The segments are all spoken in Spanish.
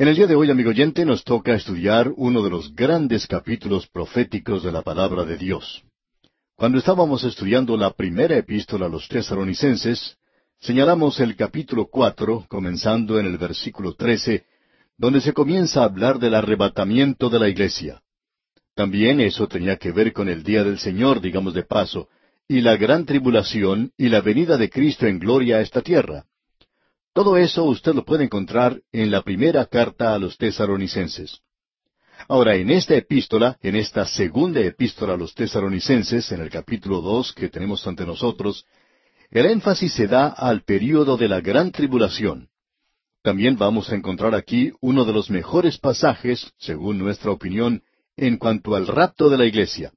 En el día de hoy, amigo oyente, nos toca estudiar uno de los grandes capítulos proféticos de la palabra de Dios. Cuando estábamos estudiando la primera epístola a los tesaronicenses, señalamos el capítulo cuatro, comenzando en el versículo trece, donde se comienza a hablar del arrebatamiento de la iglesia. También eso tenía que ver con el día del Señor, digamos de paso, y la gran tribulación y la venida de Cristo en gloria a esta tierra. Todo eso usted lo puede encontrar en la primera carta a los tesaronicenses. Ahora, en esta epístola, en esta segunda epístola a los tesaronicenses, en el capítulo dos que tenemos ante nosotros, el énfasis se da al período de la gran tribulación. También vamos a encontrar aquí uno de los mejores pasajes, según nuestra opinión, en cuanto al rapto de la iglesia.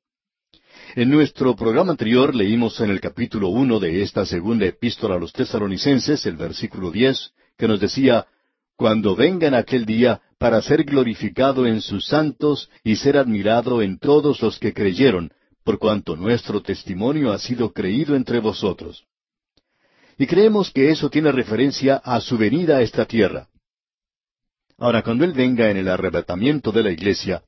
En nuestro programa anterior leímos en el capítulo uno de esta segunda epístola a los tesaronicenses, el versículo diez, que nos decía, Cuando vengan aquel día para ser glorificado en sus santos y ser admirado en todos los que creyeron, por cuanto nuestro testimonio ha sido creído entre vosotros. Y creemos que eso tiene referencia a su venida a esta tierra. Ahora, cuando Él venga en el arrebatamiento de la iglesia,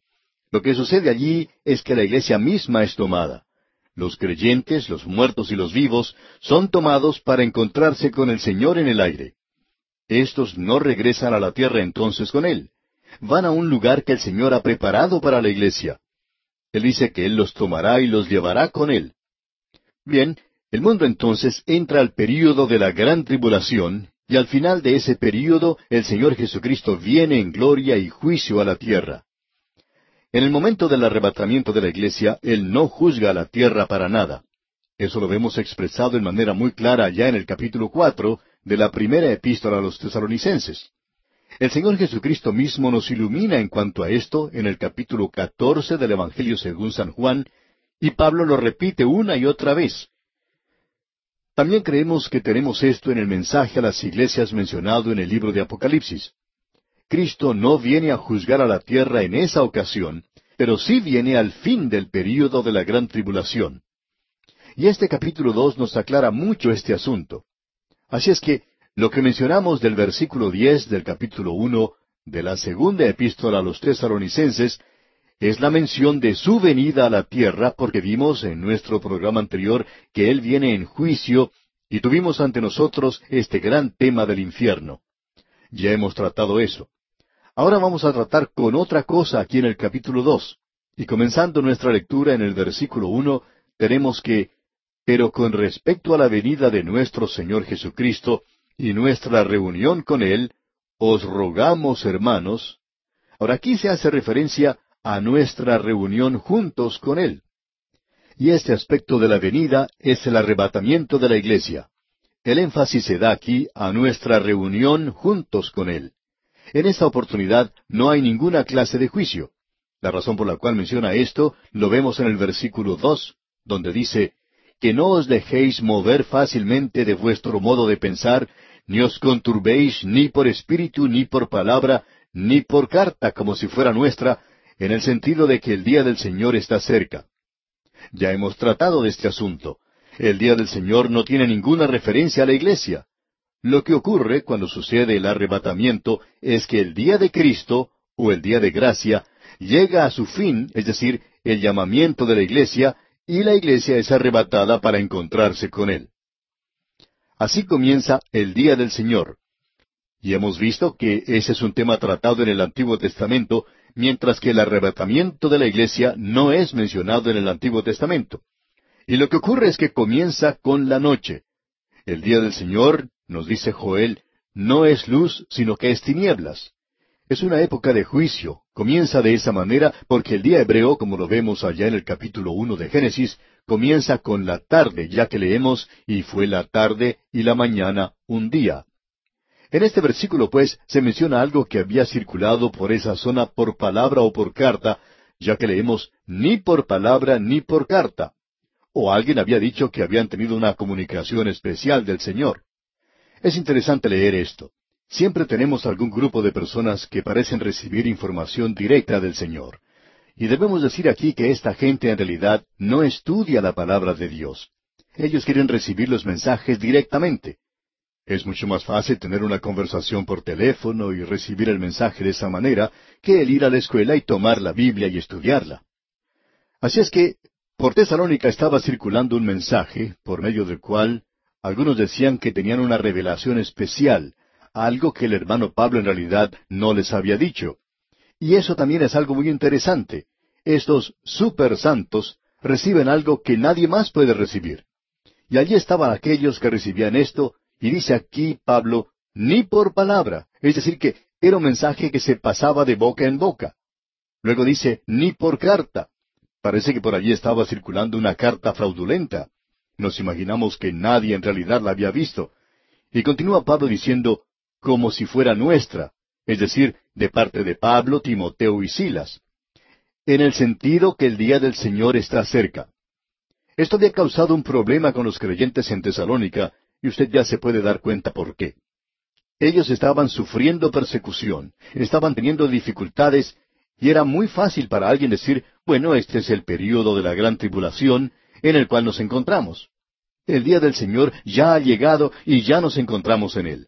lo que sucede allí es que la iglesia misma es tomada. Los creyentes, los muertos y los vivos son tomados para encontrarse con el Señor en el aire. Estos no regresan a la tierra entonces con Él. Van a un lugar que el Señor ha preparado para la iglesia. Él dice que Él los tomará y los llevará con Él. Bien, el mundo entonces entra al período de la gran tribulación, y al final de ese período el Señor Jesucristo viene en gloria y juicio a la tierra. En el momento del arrebatamiento de la iglesia, Él no juzga a la tierra para nada. Eso lo vemos expresado en manera muy clara ya en el capítulo cuatro de la primera epístola a los tesaronicenses. El Señor Jesucristo mismo nos ilumina en cuanto a esto en el capítulo catorce del Evangelio según San Juan, y Pablo lo repite una y otra vez. También creemos que tenemos esto en el mensaje a las iglesias mencionado en el libro de Apocalipsis. Cristo no viene a juzgar a la tierra en esa ocasión, pero sí viene al fin del período de la gran tribulación. Y este capítulo dos nos aclara mucho este asunto. Así es que lo que mencionamos del versículo diez del capítulo uno de la segunda epístola a los tesaronicenses es la mención de su venida a la tierra, porque vimos en nuestro programa anterior que Él viene en juicio y tuvimos ante nosotros este gran tema del infierno. Ya hemos tratado eso. Ahora vamos a tratar con otra cosa aquí en el capítulo dos. Y comenzando nuestra lectura en el versículo uno, tenemos que, pero con respecto a la venida de nuestro Señor Jesucristo y nuestra reunión con Él, os rogamos, hermanos. Ahora aquí se hace referencia a nuestra reunión juntos con Él. Y este aspecto de la venida es el arrebatamiento de la iglesia. El énfasis se da aquí a nuestra reunión juntos con Él. En esta oportunidad no hay ninguna clase de juicio. La razón por la cual menciona esto lo vemos en el versículo dos, donde dice, que no os dejéis mover fácilmente de vuestro modo de pensar, ni os conturbéis ni por espíritu, ni por palabra, ni por carta, como si fuera nuestra, en el sentido de que el día del Señor está cerca. Ya hemos tratado de este asunto. El día del Señor no tiene ninguna referencia a la iglesia. Lo que ocurre cuando sucede el arrebatamiento es que el día de Cristo, o el día de gracia, llega a su fin, es decir, el llamamiento de la iglesia, y la iglesia es arrebatada para encontrarse con Él. Así comienza el día del Señor. Y hemos visto que ese es un tema tratado en el Antiguo Testamento, mientras que el arrebatamiento de la iglesia no es mencionado en el Antiguo Testamento. Y lo que ocurre es que comienza con la noche. El día del Señor nos dice Joel, no es luz, sino que es tinieblas. Es una época de juicio. Comienza de esa manera porque el día hebreo, como lo vemos allá en el capítulo uno de Génesis, comienza con la tarde, ya que leemos, y fue la tarde y la mañana un día. En este versículo, pues, se menciona algo que había circulado por esa zona por palabra o por carta, ya que leemos ni por palabra ni por carta. O alguien había dicho que habían tenido una comunicación especial del Señor. Es interesante leer esto. Siempre tenemos algún grupo de personas que parecen recibir información directa del Señor. Y debemos decir aquí que esta gente en realidad no estudia la palabra de Dios. Ellos quieren recibir los mensajes directamente. Es mucho más fácil tener una conversación por teléfono y recibir el mensaje de esa manera que el ir a la escuela y tomar la Biblia y estudiarla. Así es que por Tesalónica estaba circulando un mensaje por medio del cual algunos decían que tenían una revelación especial, algo que el hermano Pablo en realidad no les había dicho. Y eso también es algo muy interesante. Estos super santos reciben algo que nadie más puede recibir. Y allí estaban aquellos que recibían esto, y dice aquí Pablo, ni por palabra, es decir, que era un mensaje que se pasaba de boca en boca. Luego dice, ni por carta. Parece que por allí estaba circulando una carta fraudulenta. Nos imaginamos que nadie en realidad la había visto. Y continúa Pablo diciendo, como si fuera nuestra, es decir, de parte de Pablo, Timoteo y Silas, en el sentido que el día del Señor está cerca. Esto había causado un problema con los creyentes en Tesalónica, y usted ya se puede dar cuenta por qué. Ellos estaban sufriendo persecución, estaban teniendo dificultades, y era muy fácil para alguien decir, bueno, este es el período de la gran tribulación en el cual nos encontramos. El día del Señor ya ha llegado y ya nos encontramos en él.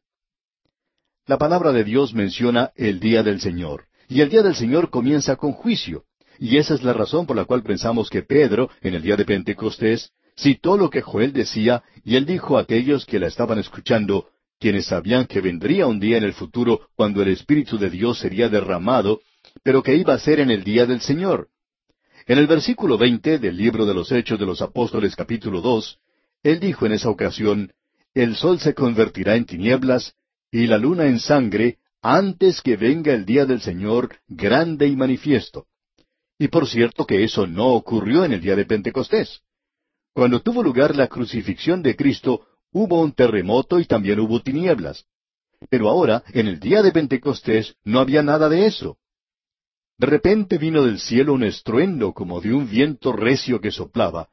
La palabra de Dios menciona el día del Señor, y el día del Señor comienza con juicio. Y esa es la razón por la cual pensamos que Pedro, en el día de Pentecostés, citó lo que Joel decía, y él dijo a aquellos que la estaban escuchando, quienes sabían que vendría un día en el futuro cuando el Espíritu de Dios sería derramado, pero que iba a ser en el día del Señor. En el versículo veinte del libro de los Hechos de los Apóstoles capítulo dos, él dijo en esa ocasión, El sol se convertirá en tinieblas y la luna en sangre antes que venga el día del Señor grande y manifiesto. Y por cierto que eso no ocurrió en el día de Pentecostés. Cuando tuvo lugar la crucifixión de Cristo, hubo un terremoto y también hubo tinieblas. Pero ahora, en el día de Pentecostés, no había nada de eso. De repente vino del cielo un estruendo como de un viento recio que soplaba,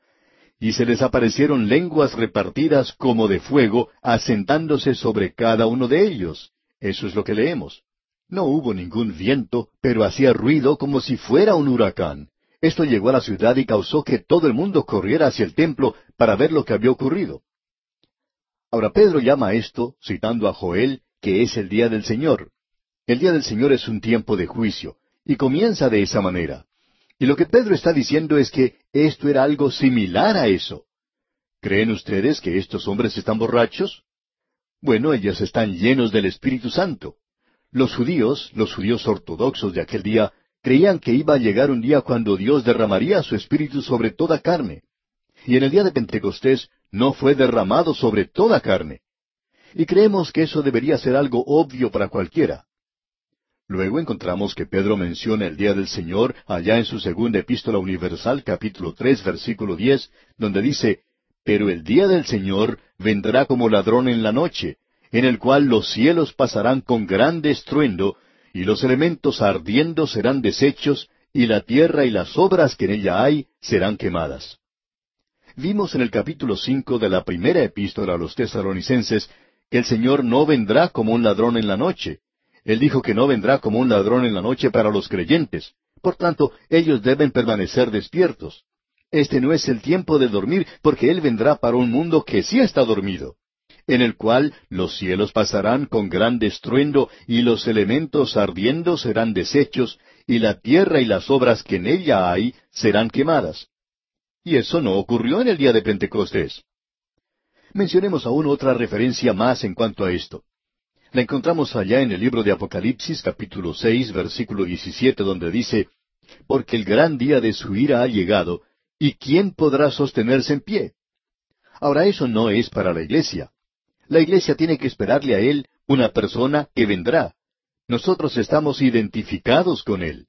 y se les aparecieron lenguas repartidas como de fuego, asentándose sobre cada uno de ellos. Eso es lo que leemos. No hubo ningún viento, pero hacía ruido como si fuera un huracán. Esto llegó a la ciudad y causó que todo el mundo corriera hacia el templo para ver lo que había ocurrido. Ahora Pedro llama a esto, citando a Joel, que es el día del Señor. El día del Señor es un tiempo de juicio, y comienza de esa manera. Y lo que Pedro está diciendo es que esto era algo similar a eso. ¿Creen ustedes que estos hombres están borrachos? Bueno, ellos están llenos del Espíritu Santo. Los judíos, los judíos ortodoxos de aquel día, creían que iba a llegar un día cuando Dios derramaría su Espíritu sobre toda carne. Y en el día de Pentecostés no fue derramado sobre toda carne. Y creemos que eso debería ser algo obvio para cualquiera. Luego encontramos que Pedro menciona el día del Señor allá en su segunda epístola universal, capítulo tres, versículo diez, donde dice, Pero el día del Señor vendrá como ladrón en la noche, en el cual los cielos pasarán con grande estruendo, y los elementos ardiendo serán deshechos, y la tierra y las obras que en ella hay serán quemadas. Vimos en el capítulo cinco de la primera epístola a los tesalonicenses que el Señor no vendrá como un ladrón en la noche. Él dijo que no vendrá como un ladrón en la noche para los creyentes. Por tanto, ellos deben permanecer despiertos. Este no es el tiempo de dormir, porque Él vendrá para un mundo que sí está dormido en el cual los cielos pasarán con gran estruendo, y los elementos ardiendo serán deshechos, y la tierra y las obras que en ella hay serán quemadas. Y eso no ocurrió en el día de Pentecostés. Mencionemos aún otra referencia más en cuanto a esto. La encontramos allá en el libro de Apocalipsis capítulo seis versículo diecisiete donde dice, Porque el gran día de su ira ha llegado, ¿y quién podrá sostenerse en pie? Ahora eso no es para la iglesia. La iglesia tiene que esperarle a Él una persona que vendrá. Nosotros estamos identificados con Él.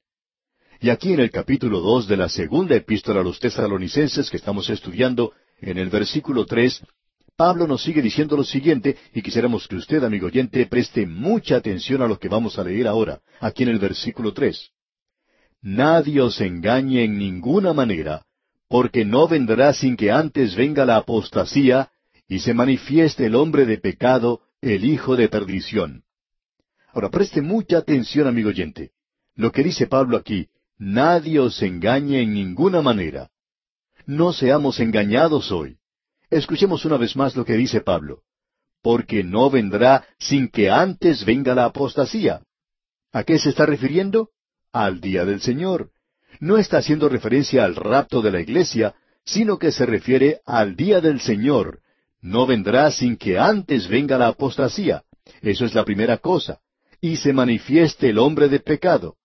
Y aquí en el capítulo dos de la segunda epístola a los tesalonicenses que estamos estudiando, en el versículo tres, Pablo nos sigue diciendo lo siguiente, y quisiéramos que usted, amigo oyente, preste mucha atención a lo que vamos a leer ahora, aquí en el versículo tres. Nadie os engañe en ninguna manera, porque no vendrá sin que antes venga la apostasía y se manifieste el hombre de pecado, el hijo de perdición. Ahora preste mucha atención, amigo oyente. Lo que dice Pablo aquí, nadie os engañe en ninguna manera. No seamos engañados hoy. Escuchemos una vez más lo que dice Pablo. porque no vendrá sin que antes venga la apostasía. ¿A qué se está refiriendo? Al día del Señor. No está haciendo referencia al rapto de la iglesia, sino que se refiere al día del Señor. No vendrá sin que antes venga la apostasía. Eso es la primera cosa. Y se manifieste el hombre de pecado.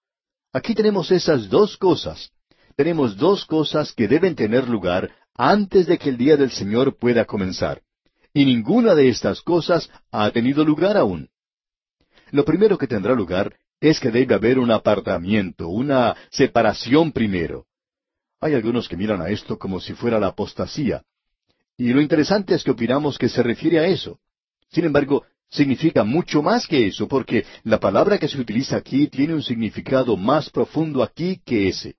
Aquí tenemos esas dos cosas. Tenemos dos cosas que deben tener lugar antes de que el día del Señor pueda comenzar. Y ninguna de estas cosas ha tenido lugar aún. Lo primero que tendrá lugar es que debe haber un apartamiento, una separación primero. Hay algunos que miran a esto como si fuera la apostasía. Y lo interesante es que opinamos que se refiere a eso. Sin embargo, significa mucho más que eso, porque la palabra que se utiliza aquí tiene un significado más profundo aquí que ese.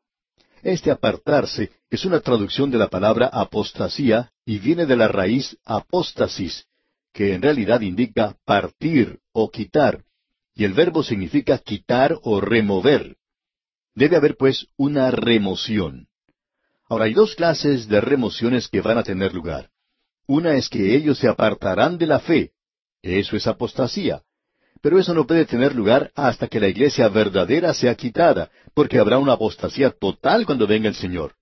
Este apartarse es una traducción de la palabra apostasía y viene de la raíz apóstasis, que en realidad indica partir o quitar, y el verbo significa quitar o remover. Debe haber pues una remoción. Ahora hay dos clases de remociones que van a tener lugar. Una es que ellos se apartarán de la fe. Eso es apostasía. Pero eso no puede tener lugar hasta que la iglesia verdadera sea quitada, porque habrá una apostasía total cuando venga el Señor.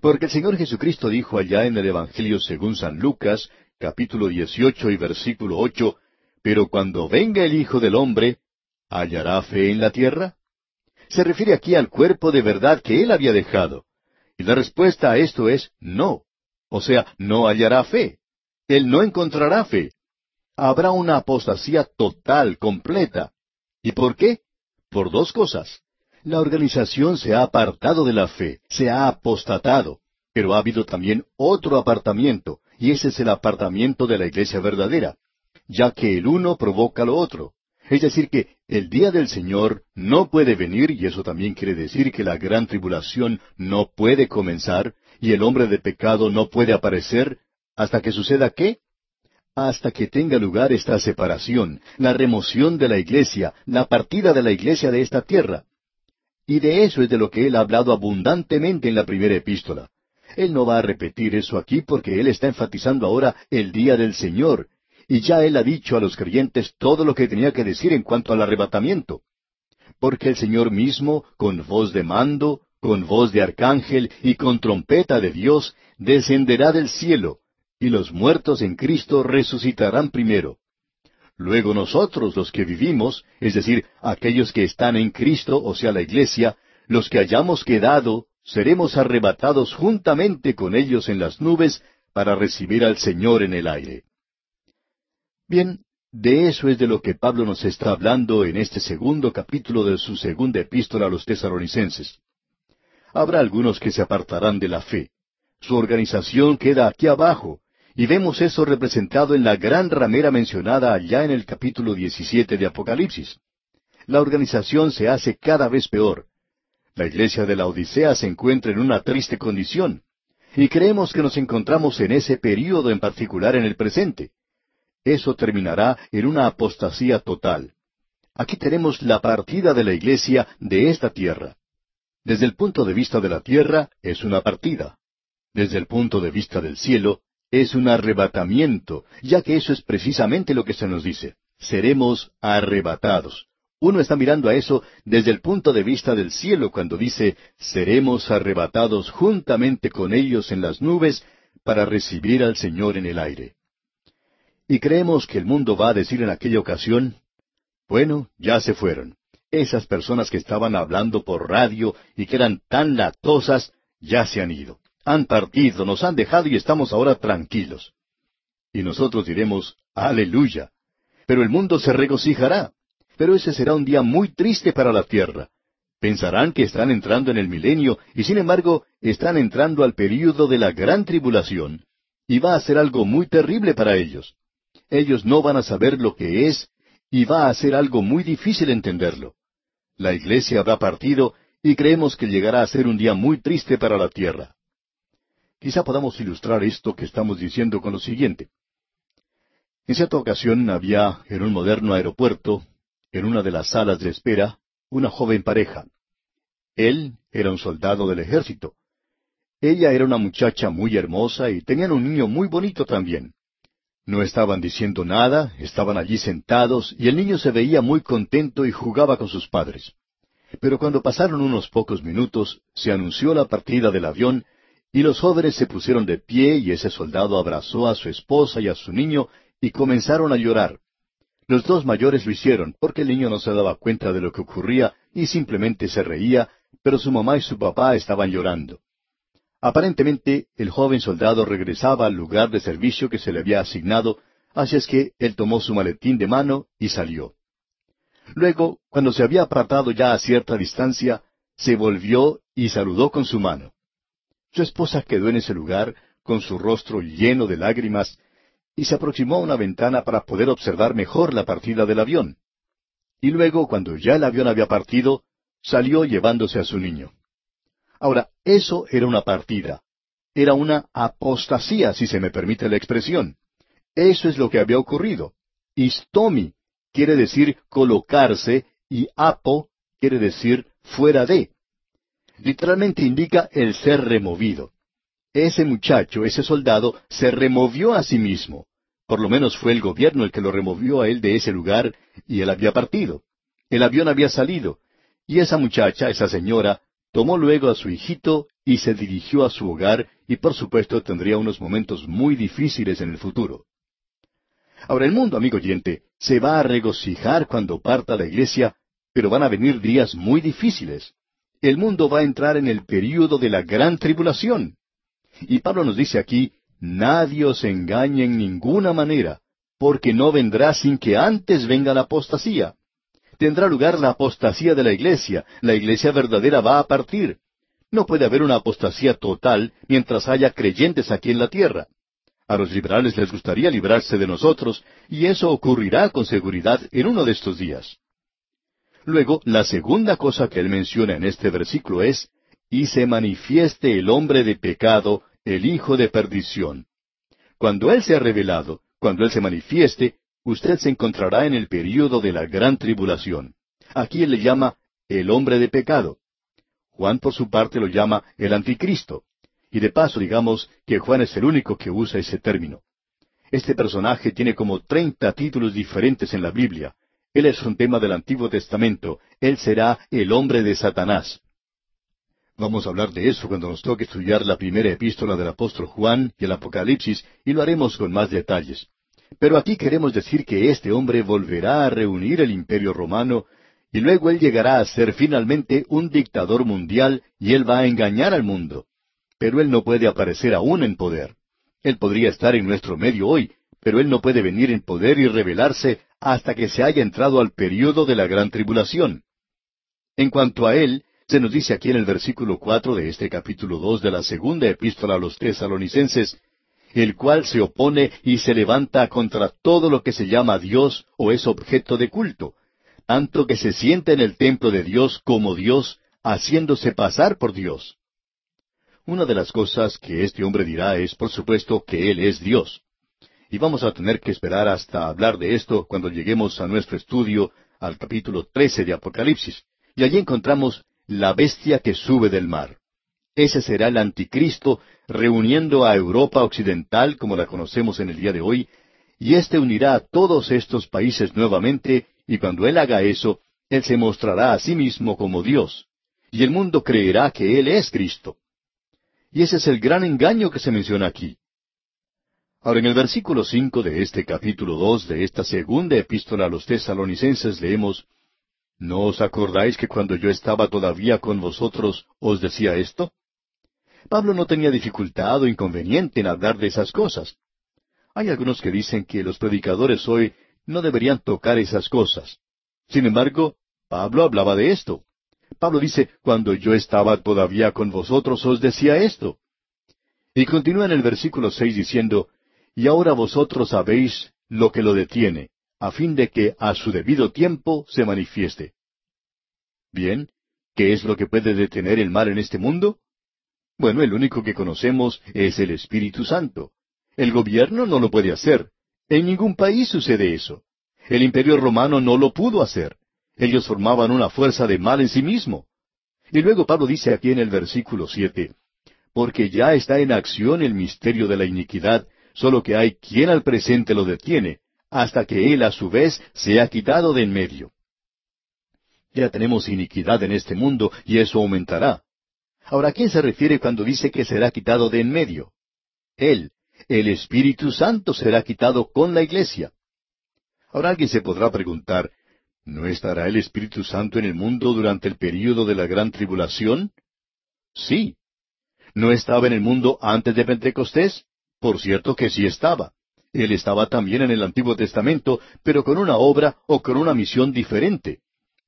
Porque el Señor Jesucristo dijo allá en el Evangelio según San Lucas, capítulo 18 y versículo 8, Pero cuando venga el Hijo del Hombre, ¿hallará fe en la tierra? Se refiere aquí al cuerpo de verdad que él había dejado. Y la respuesta a esto es no. O sea, no hallará fe. Él no encontrará fe. Habrá una apostasía total, completa. ¿Y por qué? Por dos cosas. La organización se ha apartado de la fe, se ha apostatado, pero ha habido también otro apartamiento, y ese es el apartamiento de la iglesia verdadera, ya que el uno provoca lo otro. Es decir, que el día del Señor no puede venir, y eso también quiere decir que la gran tribulación no puede comenzar, y el hombre de pecado no puede aparecer, hasta que suceda qué? Hasta que tenga lugar esta separación, la remoción de la iglesia, la partida de la iglesia de esta tierra. Y de eso es de lo que él ha hablado abundantemente en la primera epístola. Él no va a repetir eso aquí porque él está enfatizando ahora el día del Señor, y ya él ha dicho a los creyentes todo lo que tenía que decir en cuanto al arrebatamiento. Porque el Señor mismo, con voz de mando, con voz de arcángel y con trompeta de Dios, descenderá del cielo, y los muertos en Cristo resucitarán primero. Luego nosotros los que vivimos, es decir, aquellos que están en Cristo, o sea, la iglesia, los que hayamos quedado, seremos arrebatados juntamente con ellos en las nubes para recibir al Señor en el aire. Bien, de eso es de lo que Pablo nos está hablando en este segundo capítulo de su segunda epístola a los tesaronicenses. Habrá algunos que se apartarán de la fe. Su organización queda aquí abajo, y vemos eso representado en la gran ramera mencionada allá en el capítulo 17 de Apocalipsis. La organización se hace cada vez peor. La iglesia de la Odisea se encuentra en una triste condición, y creemos que nos encontramos en ese período en particular en el presente eso terminará en una apostasía total. Aquí tenemos la partida de la iglesia de esta tierra. Desde el punto de vista de la tierra es una partida. Desde el punto de vista del cielo es un arrebatamiento, ya que eso es precisamente lo que se nos dice. Seremos arrebatados. Uno está mirando a eso desde el punto de vista del cielo cuando dice, seremos arrebatados juntamente con ellos en las nubes para recibir al Señor en el aire. Y creemos que el mundo va a decir en aquella ocasión, bueno, ya se fueron. Esas personas que estaban hablando por radio y que eran tan latosas, ya se han ido. Han partido, nos han dejado y estamos ahora tranquilos. Y nosotros diremos, aleluya. Pero el mundo se regocijará. Pero ese será un día muy triste para la tierra. Pensarán que están entrando en el milenio y sin embargo están entrando al período de la gran tribulación y va a ser algo muy terrible para ellos ellos no van a saber lo que es y va a ser algo muy difícil entenderlo. La iglesia habrá partido y creemos que llegará a ser un día muy triste para la tierra. Quizá podamos ilustrar esto que estamos diciendo con lo siguiente. En cierta ocasión había en un moderno aeropuerto, en una de las salas de espera, una joven pareja. Él era un soldado del ejército. Ella era una muchacha muy hermosa y tenían un niño muy bonito también. No estaban diciendo nada, estaban allí sentados, y el niño se veía muy contento y jugaba con sus padres. Pero cuando pasaron unos pocos minutos, se anunció la partida del avión, y los jóvenes se pusieron de pie y ese soldado abrazó a su esposa y a su niño y comenzaron a llorar. Los dos mayores lo hicieron porque el niño no se daba cuenta de lo que ocurría y simplemente se reía, pero su mamá y su papá estaban llorando. Aparentemente el joven soldado regresaba al lugar de servicio que se le había asignado, así es que él tomó su maletín de mano y salió. Luego, cuando se había apartado ya a cierta distancia, se volvió y saludó con su mano. Su esposa quedó en ese lugar, con su rostro lleno de lágrimas, y se aproximó a una ventana para poder observar mejor la partida del avión. Y luego, cuando ya el avión había partido, salió llevándose a su niño. Ahora, eso era una partida. Era una apostasía, si se me permite la expresión. Eso es lo que había ocurrido. Istomi quiere decir colocarse y apo quiere decir fuera de. Literalmente indica el ser removido. Ese muchacho, ese soldado, se removió a sí mismo. Por lo menos fue el gobierno el que lo removió a él de ese lugar y él había partido. El avión había salido. Y esa muchacha, esa señora, tomó luego a su hijito y se dirigió a su hogar y por supuesto tendría unos momentos muy difíciles en el futuro. Ahora el mundo, amigo oyente, se va a regocijar cuando parta la iglesia, pero van a venir días muy difíciles. El mundo va a entrar en el período de la gran tribulación. Y Pablo nos dice aquí, nadie os engañe en ninguna manera, porque no vendrá sin que antes venga la apostasía. Tendrá lugar la apostasía de la iglesia, la iglesia verdadera va a partir. No puede haber una apostasía total mientras haya creyentes aquí en la tierra. A los liberales les gustaría librarse de nosotros, y eso ocurrirá con seguridad en uno de estos días. Luego, la segunda cosa que él menciona en este versículo es, y se manifieste el hombre de pecado, el hijo de perdición. Cuando Él se ha revelado, cuando Él se manifieste, usted se encontrará en el período de la gran tribulación. Aquí Él le llama el hombre de pecado. Juan por su parte lo llama el anticristo. Y de paso digamos que Juan es el único que usa ese término. Este personaje tiene como treinta títulos diferentes en la Biblia. Él es un tema del Antiguo Testamento. Él será el hombre de Satanás. Vamos a hablar de eso cuando nos toque estudiar la primera epístola del apóstol Juan y el Apocalipsis, y lo haremos con más detalles. Pero aquí queremos decir que este hombre volverá a reunir el imperio romano, y luego él llegará a ser finalmente un dictador mundial, y él va a engañar al mundo pero Él no puede aparecer aún en poder. Él podría estar en nuestro medio hoy, pero Él no puede venir en poder y revelarse hasta que se haya entrado al período de la gran tribulación. En cuanto a Él, se nos dice aquí en el versículo cuatro de este capítulo dos de la segunda epístola a los tesalonicenses, el cual se opone y se levanta contra todo lo que se llama Dios o es objeto de culto, tanto que se sienta en el templo de Dios como Dios, haciéndose pasar por Dios. Una de las cosas que este hombre dirá es, por supuesto, que Él es Dios. Y vamos a tener que esperar hasta hablar de esto cuando lleguemos a nuestro estudio al capítulo 13 de Apocalipsis. Y allí encontramos la bestia que sube del mar. Ese será el anticristo reuniendo a Europa occidental como la conocemos en el día de hoy, y éste unirá a todos estos países nuevamente, y cuando él haga eso, él se mostrará a sí mismo como Dios, y el mundo creerá que él es Cristo. Y ese es el gran engaño que se menciona aquí. Ahora, en el versículo cinco de este capítulo dos de esta segunda epístola a los tesalonicenses leemos ¿No os acordáis que cuando yo estaba todavía con vosotros os decía esto? Pablo no tenía dificultad o inconveniente en hablar de esas cosas. Hay algunos que dicen que los predicadores hoy no deberían tocar esas cosas. Sin embargo, Pablo hablaba de esto. Pablo dice, cuando yo estaba todavía con vosotros os decía esto. Y continúa en el versículo seis diciendo, y ahora vosotros sabéis lo que lo detiene, a fin de que a su debido tiempo se manifieste. Bien, ¿qué es lo que puede detener el mal en este mundo? Bueno, el único que conocemos es el Espíritu Santo. El gobierno no lo puede hacer. En ningún país sucede eso. El imperio romano no lo pudo hacer. Ellos formaban una fuerza de mal en sí mismo. Y luego Pablo dice aquí en el versículo siete, porque ya está en acción el misterio de la iniquidad, solo que hay quien al presente lo detiene, hasta que él a su vez sea quitado de en medio. Ya tenemos iniquidad en este mundo y eso aumentará. Ahora, ¿a quién se refiere cuando dice que será quitado de en medio? Él, el Espíritu Santo será quitado con la iglesia. Ahora alguien se podrá preguntar, ¿no estará el Espíritu Santo en el mundo durante el período de la gran tribulación? Sí. ¿No estaba en el mundo antes de Pentecostés? Por cierto que sí estaba. Él estaba también en el Antiguo Testamento, pero con una obra o con una misión diferente.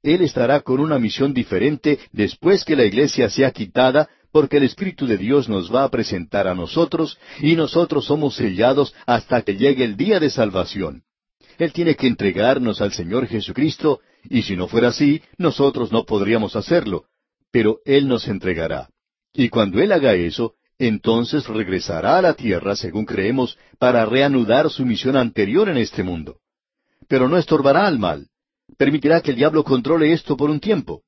Él estará con una misión diferente después que la iglesia sea quitada, porque el Espíritu de Dios nos va a presentar a nosotros y nosotros somos sellados hasta que llegue el día de salvación. Él tiene que entregarnos al Señor Jesucristo, y si no fuera así, nosotros no podríamos hacerlo, pero Él nos entregará. Y cuando Él haga eso, entonces regresará a la tierra, según creemos, para reanudar su misión anterior en este mundo. Pero no estorbará al mal. Permitirá que el diablo controle esto por un tiempo.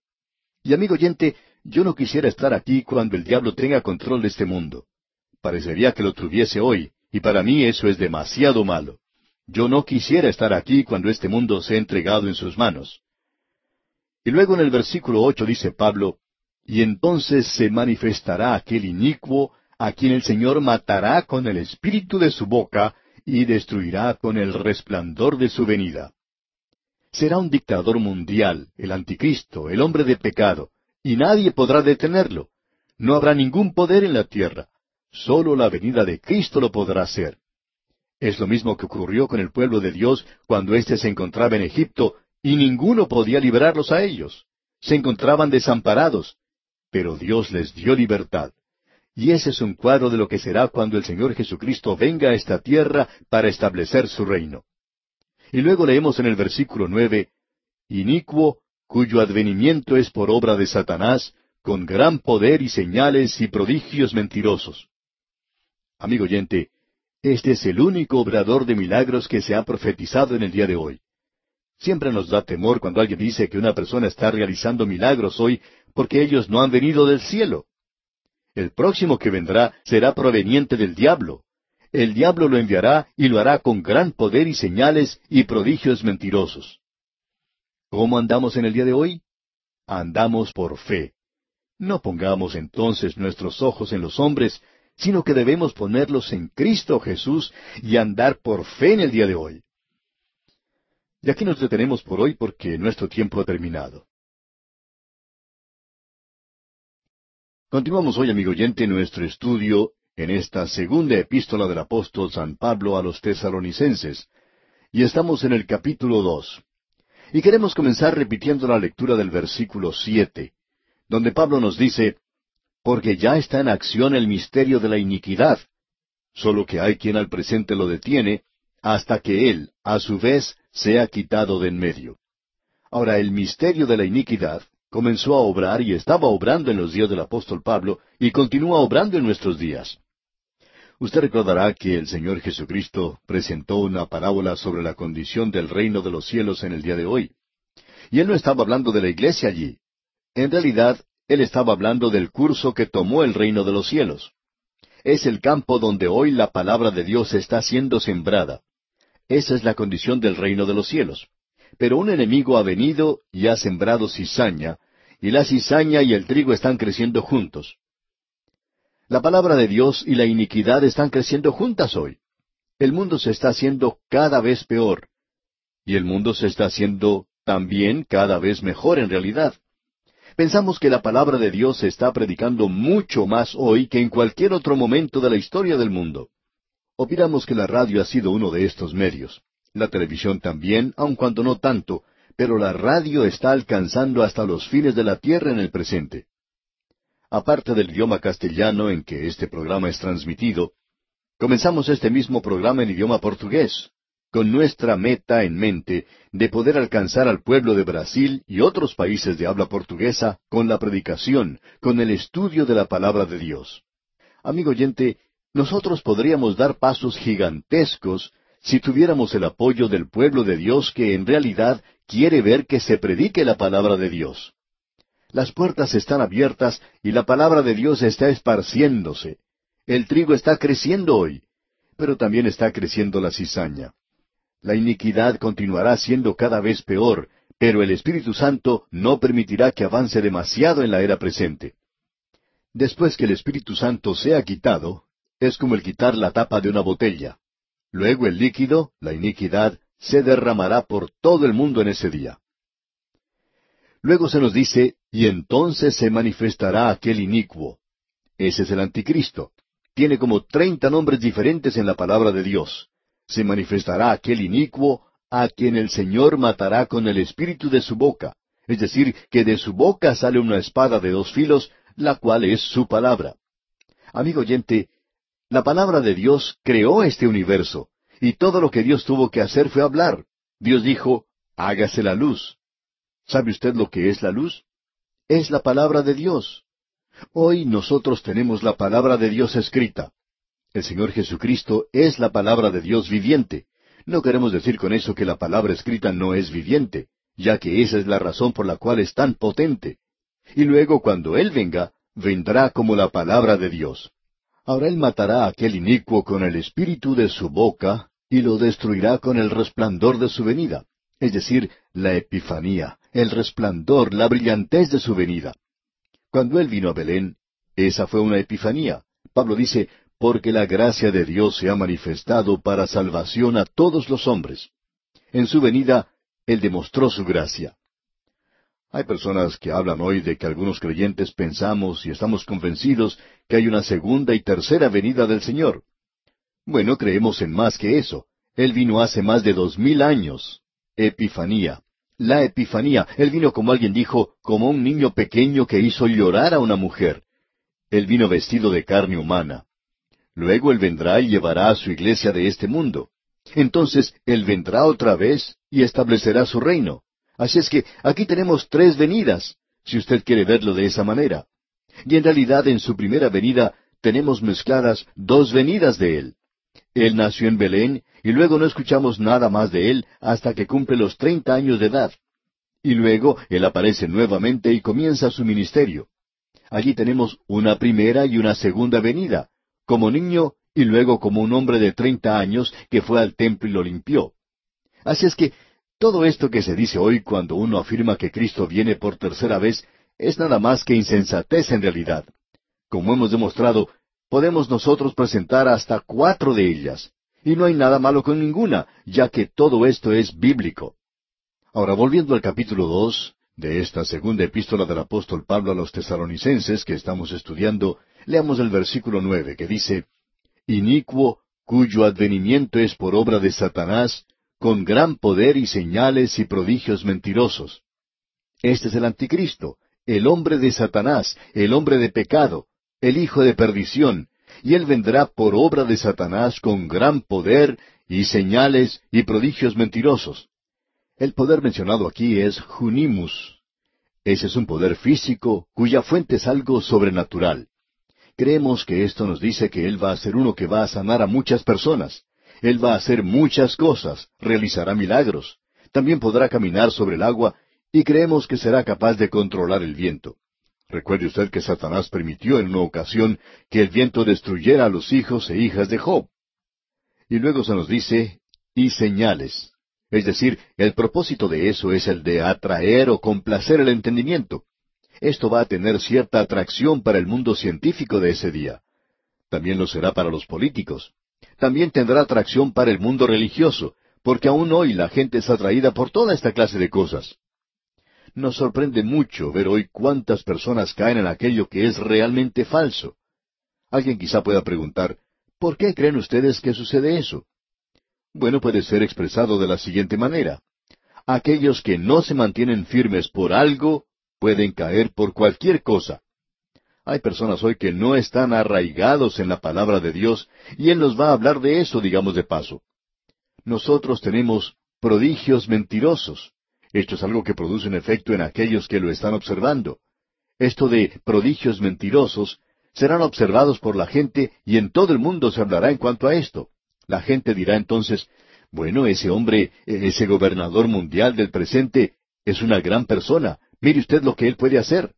Y amigo oyente, yo no quisiera estar aquí cuando el diablo tenga control de este mundo. Parecería que lo tuviese hoy, y para mí eso es demasiado malo. Yo no quisiera estar aquí cuando este mundo sea entregado en sus manos. Y luego en el versículo ocho dice Pablo, y entonces se manifestará aquel inicuo a quien el Señor matará con el espíritu de su boca y destruirá con el resplandor de su venida. Será un dictador mundial, el anticristo, el hombre de pecado, y nadie podrá detenerlo. No habrá ningún poder en la tierra. Solo la venida de Cristo lo podrá hacer. Es lo mismo que ocurrió con el pueblo de Dios cuando éste se encontraba en Egipto y ninguno podía liberarlos a ellos. Se encontraban desamparados, pero Dios les dio libertad. Y ese es un cuadro de lo que será cuando el Señor Jesucristo venga a esta tierra para establecer su reino. Y luego leemos en el versículo nueve, Inicuo, cuyo advenimiento es por obra de Satanás, con gran poder y señales y prodigios mentirosos. Amigo oyente, este es el único obrador de milagros que se ha profetizado en el día de hoy. Siempre nos da temor cuando alguien dice que una persona está realizando milagros hoy porque ellos no han venido del cielo. El próximo que vendrá será proveniente del diablo. El diablo lo enviará y lo hará con gran poder y señales y prodigios mentirosos. ¿Cómo andamos en el día de hoy? Andamos por fe. No pongamos entonces nuestros ojos en los hombres, sino que debemos ponerlos en Cristo Jesús y andar por fe en el día de hoy. Y aquí nos detenemos por hoy porque nuestro tiempo ha terminado. Continuamos hoy, amigo oyente, nuestro estudio en esta segunda epístola del apóstol San Pablo a los tesalonicenses, y estamos en el capítulo dos. Y queremos comenzar repitiendo la lectura del versículo siete, donde Pablo nos dice, porque ya está en acción el misterio de la iniquidad, solo que hay quien al presente lo detiene, hasta que él, a su vez, sea quitado de en medio. Ahora, el misterio de la iniquidad comenzó a obrar y estaba obrando en los días del apóstol Pablo y continúa obrando en nuestros días. Usted recordará que el Señor Jesucristo presentó una parábola sobre la condición del reino de los cielos en el día de hoy. Y él no estaba hablando de la iglesia allí. En realidad, él estaba hablando del curso que tomó el reino de los cielos. Es el campo donde hoy la palabra de Dios está siendo sembrada. Esa es la condición del reino de los cielos. Pero un enemigo ha venido y ha sembrado cizaña, y la cizaña y el trigo están creciendo juntos. La palabra de Dios y la iniquidad están creciendo juntas hoy. El mundo se está haciendo cada vez peor. Y el mundo se está haciendo también cada vez mejor en realidad. Pensamos que la palabra de Dios se está predicando mucho más hoy que en cualquier otro momento de la historia del mundo. Opinamos que la radio ha sido uno de estos medios. La televisión también, aun cuando no tanto, pero la radio está alcanzando hasta los fines de la tierra en el presente. Aparte del idioma castellano en que este programa es transmitido, comenzamos este mismo programa en idioma portugués, con nuestra meta en mente de poder alcanzar al pueblo de Brasil y otros países de habla portuguesa con la predicación, con el estudio de la palabra de Dios. Amigo oyente, nosotros podríamos dar pasos gigantescos si tuviéramos el apoyo del pueblo de Dios que en realidad quiere ver que se predique la palabra de Dios. Las puertas están abiertas y la palabra de Dios está esparciéndose. El trigo está creciendo hoy pero también está creciendo la cizaña. La iniquidad continuará siendo cada vez peor, pero el Espíritu Santo no permitirá que avance demasiado en la era presente. Después que el Espíritu Santo sea quitado, es como el quitar la tapa de una botella. Luego el líquido, la iniquidad, se derramará por todo el mundo en ese día. Luego se nos dice, y entonces se manifestará aquel inicuo. Ese es el anticristo. Tiene como treinta nombres diferentes en la palabra de Dios. Se manifestará aquel inicuo a quien el Señor matará con el espíritu de su boca. Es decir, que de su boca sale una espada de dos filos, la cual es su palabra. Amigo oyente, la palabra de Dios creó este universo, y todo lo que Dios tuvo que hacer fue hablar. Dios dijo, hágase la luz. ¿Sabe usted lo que es la luz? Es la palabra de Dios. Hoy nosotros tenemos la palabra de Dios escrita. El Señor Jesucristo es la palabra de Dios viviente. No queremos decir con eso que la palabra escrita no es viviente, ya que esa es la razón por la cual es tan potente. Y luego cuando Él venga, vendrá como la palabra de Dios. Ahora Él matará a aquel inicuo con el espíritu de su boca y lo destruirá con el resplandor de su venida, es decir, la epifanía, el resplandor, la brillantez de su venida. Cuando Él vino a Belén, esa fue una epifanía. Pablo dice, porque la gracia de Dios se ha manifestado para salvación a todos los hombres. En su venida, Él demostró su gracia. Hay personas que hablan hoy de que algunos creyentes pensamos y estamos convencidos que hay una segunda y tercera venida del Señor. Bueno, creemos en más que eso. Él vino hace más de dos mil años. Epifanía. La Epifanía. Él vino como alguien dijo, como un niño pequeño que hizo llorar a una mujer. Él vino vestido de carne humana. Luego Él vendrá y llevará a su iglesia de este mundo. Entonces Él vendrá otra vez y establecerá su reino. Así es que aquí tenemos tres venidas, si usted quiere verlo de esa manera. Y en realidad en su primera venida tenemos mezcladas dos venidas de Él. Él nació en Belén y luego no escuchamos nada más de Él hasta que cumple los treinta años de edad. Y luego Él aparece nuevamente y comienza su ministerio. Allí tenemos una primera y una segunda venida, como niño y luego como un hombre de treinta años que fue al templo y lo limpió. Así es que todo esto que se dice hoy cuando uno afirma que Cristo viene por tercera vez es nada más que insensatez en realidad. Como hemos demostrado, podemos nosotros presentar hasta cuatro de ellas, y no hay nada malo con ninguna, ya que todo esto es bíblico. Ahora, volviendo al capítulo dos de esta segunda epístola del apóstol Pablo a los tesaronicenses que estamos estudiando, Leamos el versículo nueve que dice, Inicuo, cuyo advenimiento es por obra de Satanás, con gran poder y señales y prodigios mentirosos. Este es el anticristo, el hombre de Satanás, el hombre de pecado, el hijo de perdición, y él vendrá por obra de Satanás con gran poder y señales y prodigios mentirosos. El poder mencionado aquí es Junimus. Ese es un poder físico cuya fuente es algo sobrenatural. Creemos que esto nos dice que Él va a ser uno que va a sanar a muchas personas. Él va a hacer muchas cosas, realizará milagros. También podrá caminar sobre el agua y creemos que será capaz de controlar el viento. Recuerde usted que Satanás permitió en una ocasión que el viento destruyera a los hijos e hijas de Job. Y luego se nos dice, y señales. Es decir, el propósito de eso es el de atraer o complacer el entendimiento. Esto va a tener cierta atracción para el mundo científico de ese día. También lo será para los políticos. También tendrá atracción para el mundo religioso, porque aún hoy la gente es atraída por toda esta clase de cosas. Nos sorprende mucho ver hoy cuántas personas caen en aquello que es realmente falso. Alguien quizá pueda preguntar, ¿por qué creen ustedes que sucede eso? Bueno, puede ser expresado de la siguiente manera. Aquellos que no se mantienen firmes por algo pueden caer por cualquier cosa. Hay personas hoy que no están arraigados en la palabra de Dios y Él nos va a hablar de eso, digamos de paso. Nosotros tenemos prodigios mentirosos. Esto es algo que produce un efecto en aquellos que lo están observando. Esto de prodigios mentirosos serán observados por la gente y en todo el mundo se hablará en cuanto a esto. La gente dirá entonces, bueno, ese hombre, ese gobernador mundial del presente, es una gran persona, Mire usted lo que Él puede hacer.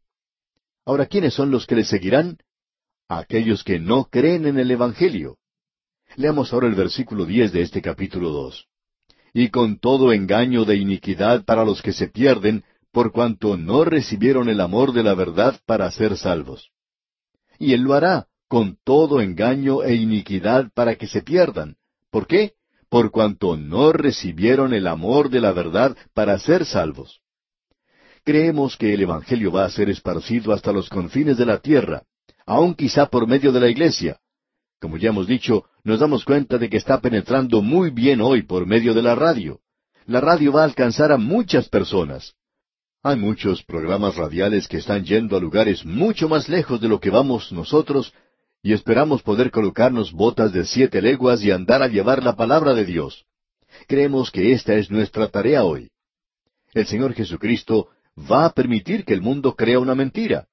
Ahora, ¿quiénes son los que le seguirán? Aquellos que no creen en el Evangelio. Leamos ahora el versículo diez de este capítulo dos. Y con todo engaño de iniquidad para los que se pierden, por cuanto no recibieron el amor de la verdad para ser salvos. Y Él lo hará, con todo engaño e iniquidad para que se pierdan. ¿Por qué? Por cuanto no recibieron el amor de la verdad para ser salvos. Creemos que el Evangelio va a ser esparcido hasta los confines de la tierra, aun quizá por medio de la iglesia. Como ya hemos dicho, nos damos cuenta de que está penetrando muy bien hoy por medio de la radio. La radio va a alcanzar a muchas personas. Hay muchos programas radiales que están yendo a lugares mucho más lejos de lo que vamos nosotros y esperamos poder colocarnos botas de siete leguas y andar a llevar la palabra de Dios. Creemos que esta es nuestra tarea hoy. El Señor Jesucristo va a permitir que el mundo crea una mentira.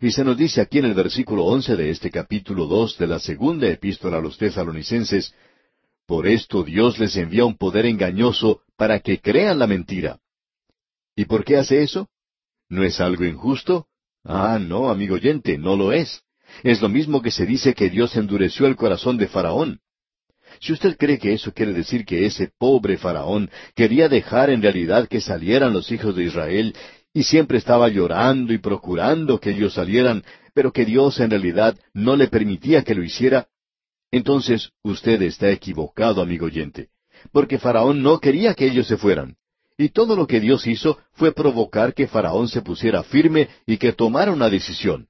Y se nos dice aquí en el versículo once de este capítulo dos de la segunda epístola a los tesalonicenses, Por esto Dios les envía un poder engañoso para que crean la mentira. ¿Y por qué hace eso? ¿No es algo injusto? Ah, no, amigo oyente, no lo es. Es lo mismo que se dice que Dios endureció el corazón de Faraón. Si usted cree que eso quiere decir que ese pobre Faraón quería dejar en realidad que salieran los hijos de Israel y siempre estaba llorando y procurando que ellos salieran, pero que Dios en realidad no le permitía que lo hiciera, entonces usted está equivocado, amigo oyente, porque Faraón no quería que ellos se fueran. Y todo lo que Dios hizo fue provocar que Faraón se pusiera firme y que tomara una decisión.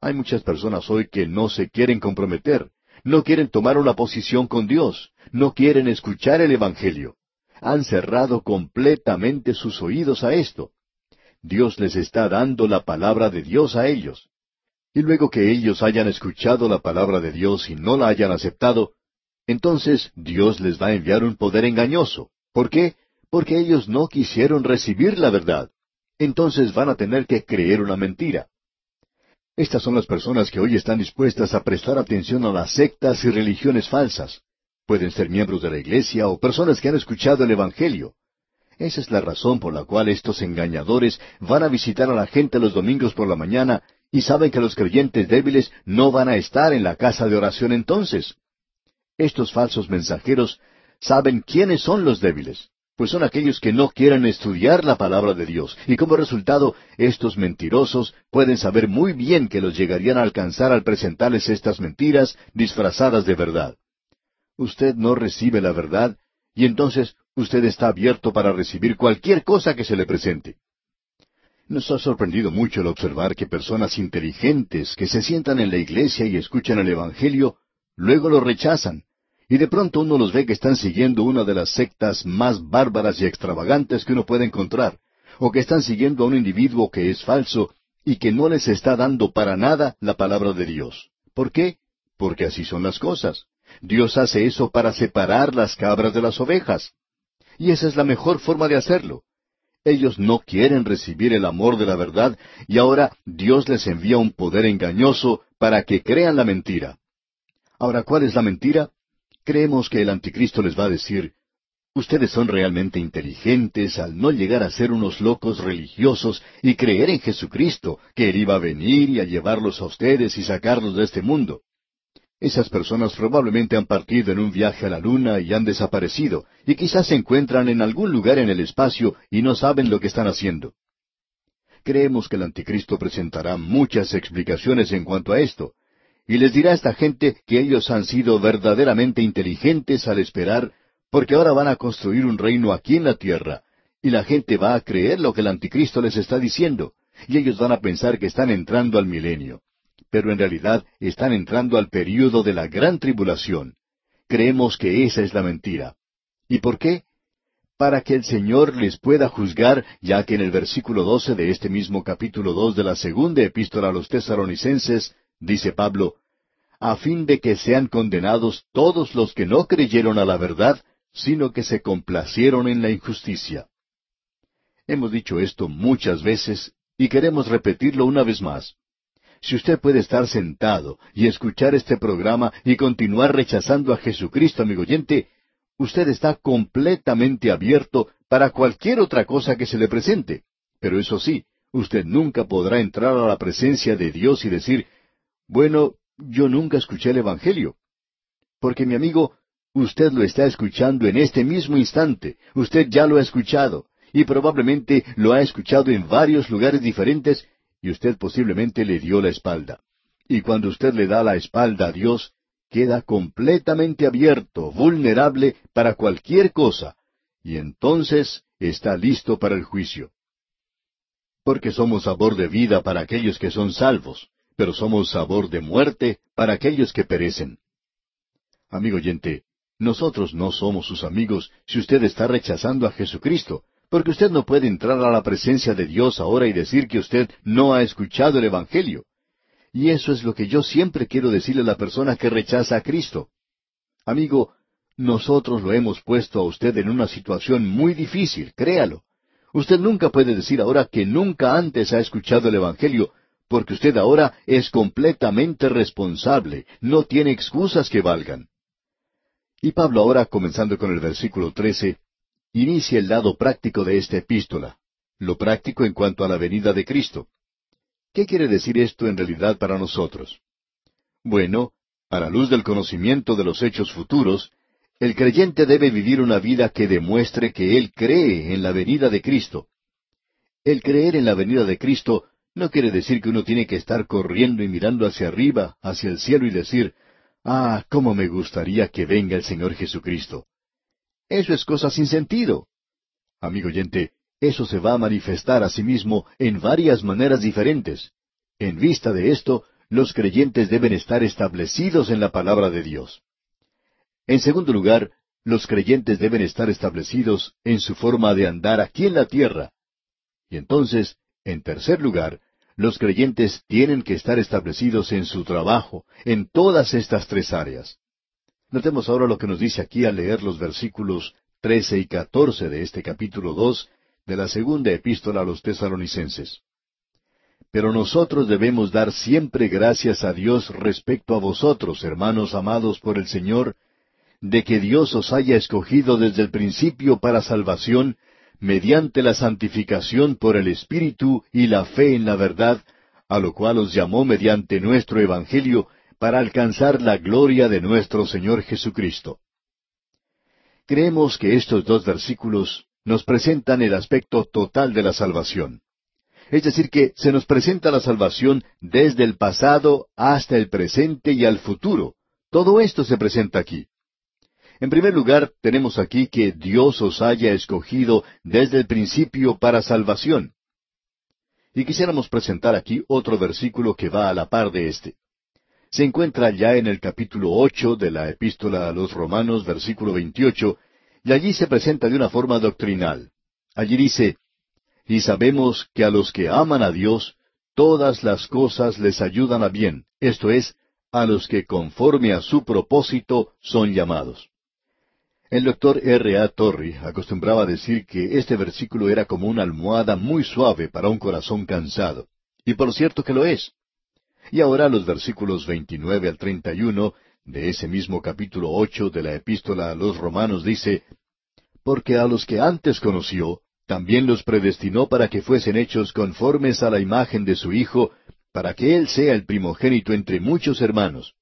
Hay muchas personas hoy que no se quieren comprometer, no quieren tomar una posición con Dios, no quieren escuchar el Evangelio. Han cerrado completamente sus oídos a esto. Dios les está dando la palabra de Dios a ellos. Y luego que ellos hayan escuchado la palabra de Dios y no la hayan aceptado, entonces Dios les va a enviar un poder engañoso. ¿Por qué? Porque ellos no quisieron recibir la verdad. Entonces van a tener que creer una mentira. Estas son las personas que hoy están dispuestas a prestar atención a las sectas y religiones falsas. Pueden ser miembros de la iglesia o personas que han escuchado el Evangelio. Esa es la razón por la cual estos engañadores van a visitar a la gente los domingos por la mañana y saben que los creyentes débiles no van a estar en la casa de oración entonces. Estos falsos mensajeros saben quiénes son los débiles pues son aquellos que no quieren estudiar la palabra de Dios, y como resultado, estos mentirosos pueden saber muy bien que los llegarían a alcanzar al presentarles estas mentiras disfrazadas de verdad. Usted no recibe la verdad, y entonces usted está abierto para recibir cualquier cosa que se le presente. Nos ha sorprendido mucho el observar que personas inteligentes que se sientan en la iglesia y escuchan el Evangelio, luego lo rechazan, y de pronto uno los ve que están siguiendo una de las sectas más bárbaras y extravagantes que uno puede encontrar, o que están siguiendo a un individuo que es falso y que no les está dando para nada la palabra de Dios. ¿Por qué? Porque así son las cosas. Dios hace eso para separar las cabras de las ovejas. Y esa es la mejor forma de hacerlo. Ellos no quieren recibir el amor de la verdad y ahora Dios les envía un poder engañoso para que crean la mentira. Ahora, ¿cuál es la mentira? Creemos que el anticristo les va a decir, ustedes son realmente inteligentes al no llegar a ser unos locos religiosos y creer en Jesucristo, que Él iba a venir y a llevarlos a ustedes y sacarlos de este mundo. Esas personas probablemente han partido en un viaje a la luna y han desaparecido, y quizás se encuentran en algún lugar en el espacio y no saben lo que están haciendo. Creemos que el anticristo presentará muchas explicaciones en cuanto a esto, y les dirá a esta gente que ellos han sido verdaderamente inteligentes al esperar, porque ahora van a construir un reino aquí en la tierra, y la gente va a creer lo que el anticristo les está diciendo, y ellos van a pensar que están entrando al milenio. Pero en realidad están entrando al período de la gran tribulación. Creemos que esa es la mentira. ¿Y por qué? Para que el Señor les pueda juzgar, ya que en el versículo doce de este mismo capítulo dos de la segunda epístola a los tesaronicenses dice Pablo, a fin de que sean condenados todos los que no creyeron a la verdad, sino que se complacieron en la injusticia. Hemos dicho esto muchas veces y queremos repetirlo una vez más. Si usted puede estar sentado y escuchar este programa y continuar rechazando a Jesucristo, amigo oyente, usted está completamente abierto para cualquier otra cosa que se le presente. Pero eso sí, usted nunca podrá entrar a la presencia de Dios y decir, bueno, yo nunca escuché el Evangelio. Porque mi amigo, usted lo está escuchando en este mismo instante, usted ya lo ha escuchado, y probablemente lo ha escuchado en varios lugares diferentes, y usted posiblemente le dio la espalda. Y cuando usted le da la espalda a Dios, queda completamente abierto, vulnerable para cualquier cosa, y entonces está listo para el juicio. Porque somos sabor de vida para aquellos que son salvos, pero somos sabor de muerte para aquellos que perecen. Amigo oyente, nosotros no somos sus amigos si usted está rechazando a Jesucristo, porque usted no puede entrar a la presencia de Dios ahora y decir que usted no ha escuchado el Evangelio. Y eso es lo que yo siempre quiero decirle a la persona que rechaza a Cristo. Amigo, nosotros lo hemos puesto a usted en una situación muy difícil, créalo. Usted nunca puede decir ahora que nunca antes ha escuchado el Evangelio, porque usted ahora es completamente responsable, no tiene excusas que valgan. Y Pablo ahora, comenzando con el versículo 13, inicia el lado práctico de esta epístola, lo práctico en cuanto a la venida de Cristo. ¿Qué quiere decir esto en realidad para nosotros? Bueno, a la luz del conocimiento de los hechos futuros, el creyente debe vivir una vida que demuestre que él cree en la venida de Cristo. El creer en la venida de Cristo no quiere decir que uno tiene que estar corriendo y mirando hacia arriba, hacia el cielo y decir, Ah, cómo me gustaría que venga el Señor Jesucristo. Eso es cosa sin sentido. Amigo oyente, eso se va a manifestar a sí mismo en varias maneras diferentes. En vista de esto, los creyentes deben estar establecidos en la palabra de Dios. En segundo lugar, los creyentes deben estar establecidos en su forma de andar aquí en la tierra. Y entonces, en tercer lugar, los creyentes tienen que estar establecidos en su trabajo, en todas estas tres áreas. Notemos ahora lo que nos dice aquí al leer los versículos trece y catorce de este capítulo dos de la segunda epístola a los tesalonicenses. Pero nosotros debemos dar siempre gracias a Dios respecto a vosotros, hermanos amados por el Señor, de que Dios os haya escogido desde el principio para salvación, mediante la santificación por el Espíritu y la fe en la verdad, a lo cual os llamó mediante nuestro Evangelio, para alcanzar la gloria de nuestro Señor Jesucristo. Creemos que estos dos versículos nos presentan el aspecto total de la salvación. Es decir, que se nos presenta la salvación desde el pasado hasta el presente y al futuro. Todo esto se presenta aquí. En primer lugar, tenemos aquí que Dios os haya escogido desde el principio para salvación. Y quisiéramos presentar aquí otro versículo que va a la par de este. Se encuentra ya en el capítulo ocho de la Epístola a los Romanos, versículo veintiocho, y allí se presenta de una forma doctrinal. Allí dice, Y sabemos que a los que aman a Dios, todas las cosas les ayudan a bien, esto es, a los que conforme a su propósito son llamados. El doctor R. A. Torrey acostumbraba decir que este versículo era como una almohada muy suave para un corazón cansado. Y por cierto que lo es. Y ahora los versículos 29 al 31 de ese mismo capítulo ocho de la epístola a los romanos dice, Porque a los que antes conoció, también los predestinó para que fuesen hechos conformes a la imagen de su Hijo, para que Él sea el primogénito entre muchos hermanos.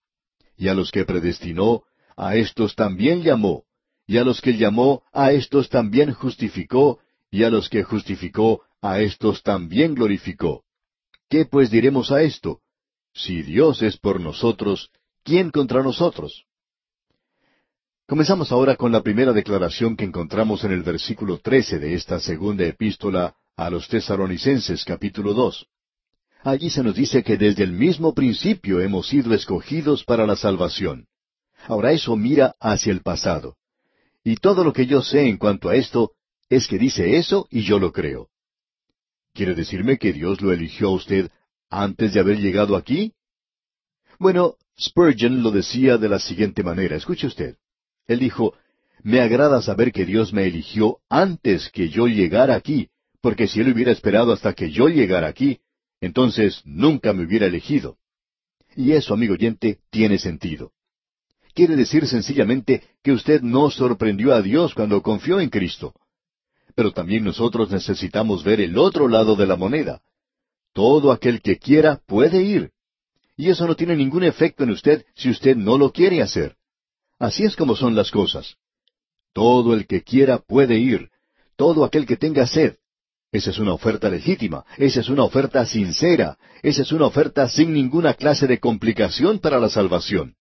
Y a los que predestinó, a éstos también llamó, y a los que llamó, a éstos también justificó, y a los que justificó, a éstos también glorificó. ¿Qué pues diremos a esto? Si Dios es por nosotros, ¿quién contra nosotros? Comenzamos ahora con la primera declaración que encontramos en el versículo trece de esta segunda epístola a los tesaronicenses capítulo dos. Allí se nos dice que desde el mismo principio hemos sido escogidos para la salvación. Ahora eso mira hacia el pasado. Y todo lo que yo sé en cuanto a esto es que dice eso y yo lo creo. ¿Quiere decirme que Dios lo eligió a usted antes de haber llegado aquí? Bueno, Spurgeon lo decía de la siguiente manera. Escuche usted. Él dijo, me agrada saber que Dios me eligió antes que yo llegara aquí, porque si Él hubiera esperado hasta que yo llegara aquí, entonces nunca me hubiera elegido. Y eso, amigo oyente, tiene sentido quiere decir sencillamente que usted no sorprendió a Dios cuando confió en Cristo. Pero también nosotros necesitamos ver el otro lado de la moneda. Todo aquel que quiera puede ir. Y eso no tiene ningún efecto en usted si usted no lo quiere hacer. Así es como son las cosas. Todo el que quiera puede ir, todo aquel que tenga sed. Esa es una oferta legítima, esa es una oferta sincera, esa es una oferta sin ninguna clase de complicación para la salvación.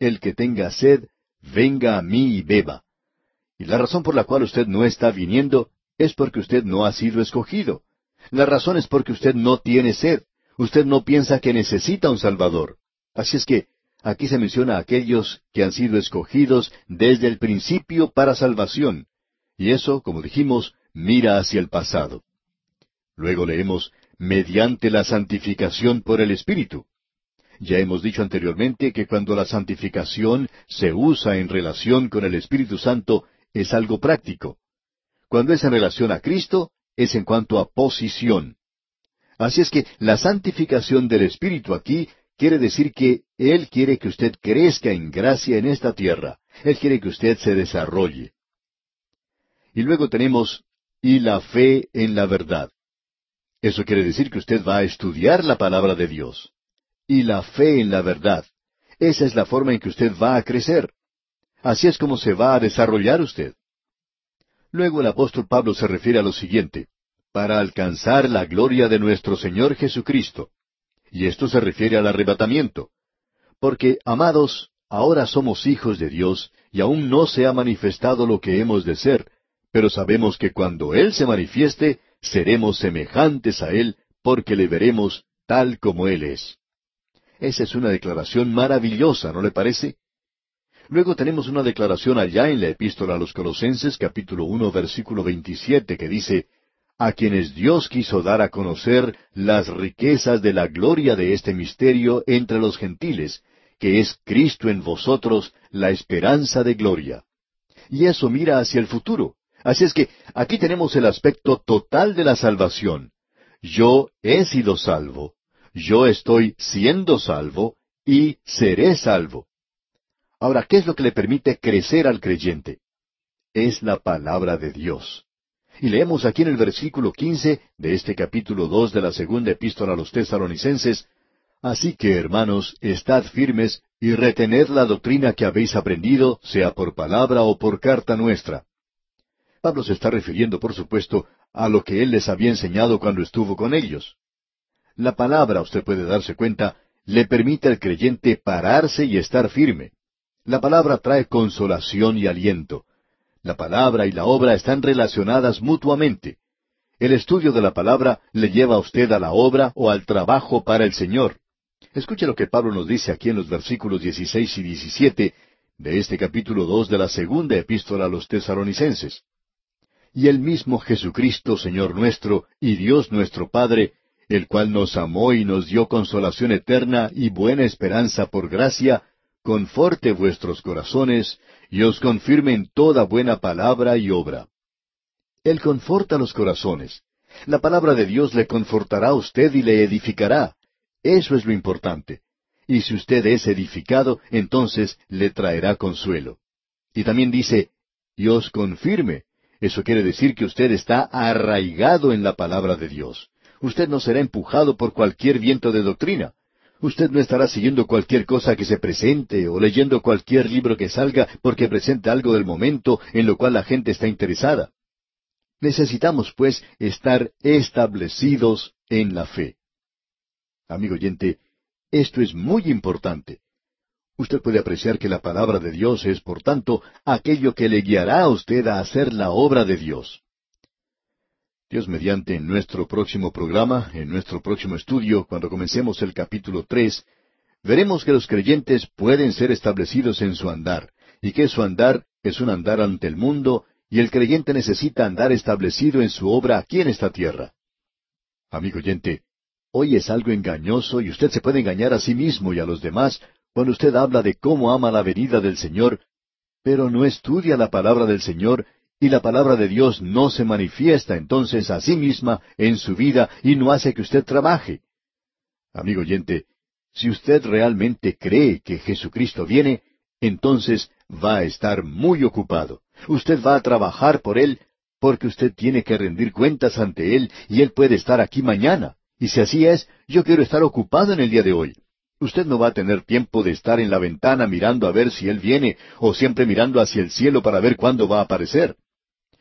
El que tenga sed, venga a mí y beba. Y la razón por la cual usted no está viniendo es porque usted no ha sido escogido. La razón es porque usted no tiene sed. Usted no piensa que necesita un Salvador. Así es que aquí se menciona a aquellos que han sido escogidos desde el principio para salvación. Y eso, como dijimos, mira hacia el pasado. Luego leemos, mediante la santificación por el Espíritu. Ya hemos dicho anteriormente que cuando la santificación se usa en relación con el Espíritu Santo es algo práctico. Cuando es en relación a Cristo, es en cuanto a posición. Así es que la santificación del Espíritu aquí quiere decir que Él quiere que usted crezca en gracia en esta tierra. Él quiere que usted se desarrolle. Y luego tenemos, y la fe en la verdad. Eso quiere decir que usted va a estudiar la palabra de Dios. Y la fe en la verdad. Esa es la forma en que usted va a crecer. Así es como se va a desarrollar usted. Luego el apóstol Pablo se refiere a lo siguiente, para alcanzar la gloria de nuestro Señor Jesucristo. Y esto se refiere al arrebatamiento. Porque, amados, ahora somos hijos de Dios, y aún no se ha manifestado lo que hemos de ser, pero sabemos que cuando Él se manifieste, seremos semejantes a Él, porque le veremos tal como Él es. Esa es una declaración maravillosa, ¿no le parece? Luego tenemos una declaración allá en la epístola a los Colosenses capítulo uno versículo veintisiete que dice, a quienes Dios quiso dar a conocer las riquezas de la gloria de este misterio entre los gentiles, que es Cristo en vosotros, la esperanza de gloria. Y eso mira hacia el futuro. Así es que aquí tenemos el aspecto total de la salvación. Yo he sido salvo, yo estoy siendo salvo y seré salvo. Ahora, ¿qué es lo que le permite crecer al creyente? Es la palabra de Dios. Y leemos aquí en el versículo quince de este capítulo dos de la segunda epístola a los tesaronicenses, Así que, hermanos, estad firmes y retened la doctrina que habéis aprendido, sea por palabra o por carta nuestra. Pablo se está refiriendo, por supuesto, a lo que él les había enseñado cuando estuvo con ellos. La palabra, usted puede darse cuenta, le permite al creyente pararse y estar firme. La palabra trae consolación y aliento. La palabra y la obra están relacionadas mutuamente. El estudio de la palabra le lleva a usted a la obra o al trabajo para el Señor. Escuche lo que Pablo nos dice aquí en los versículos 16 y 17 de este capítulo 2 de la segunda epístola a los tesaronicenses. Y el mismo Jesucristo, Señor nuestro, y Dios nuestro Padre, el cual nos amó y nos dio consolación eterna y buena esperanza por gracia, conforte vuestros corazones y os confirme en toda buena palabra y obra. Él conforta los corazones. La palabra de Dios le confortará a usted y le edificará. Eso es lo importante. Y si usted es edificado, entonces le traerá consuelo. Y también dice, y os confirme. Eso quiere decir que usted está arraigado en la palabra de Dios. Usted no será empujado por cualquier viento de doctrina. Usted no estará siguiendo cualquier cosa que se presente o leyendo cualquier libro que salga porque presente algo del momento en lo cual la gente está interesada. Necesitamos, pues, estar establecidos en la fe. Amigo oyente, esto es muy importante. Usted puede apreciar que la palabra de Dios es, por tanto, aquello que le guiará a usted a hacer la obra de Dios. Dios mediante en nuestro próximo programa, en nuestro próximo estudio, cuando comencemos el capítulo tres, veremos que los creyentes pueden ser establecidos en su andar, y que su andar es un andar ante el mundo, y el creyente necesita andar establecido en su obra aquí en esta tierra. Amigo oyente, hoy es algo engañoso y usted se puede engañar a sí mismo y a los demás cuando usted habla de cómo ama la venida del Señor, pero no estudia la palabra del Señor y la palabra de Dios no se manifiesta entonces a sí misma en su vida y no hace que usted trabaje. Amigo oyente, si usted realmente cree que Jesucristo viene, entonces va a estar muy ocupado. Usted va a trabajar por Él porque usted tiene que rendir cuentas ante Él y Él puede estar aquí mañana. Y si así es, yo quiero estar ocupado en el día de hoy. Usted no va a tener tiempo de estar en la ventana mirando a ver si Él viene o siempre mirando hacia el cielo para ver cuándo va a aparecer.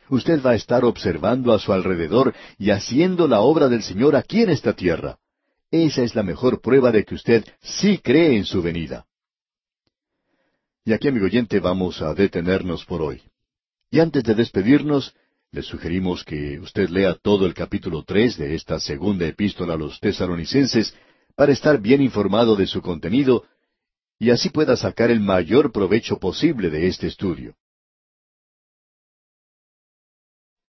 Usted va a estar observando a su alrededor y haciendo la obra del Señor aquí en esta tierra. Esa es la mejor prueba de que usted sí cree en su venida. Y aquí, amigo oyente, vamos a detenernos por hoy. Y antes de despedirnos, le sugerimos que usted lea todo el capítulo tres de esta segunda epístola a los tesaronicenses para estar bien informado de su contenido y así pueda sacar el mayor provecho posible de este estudio.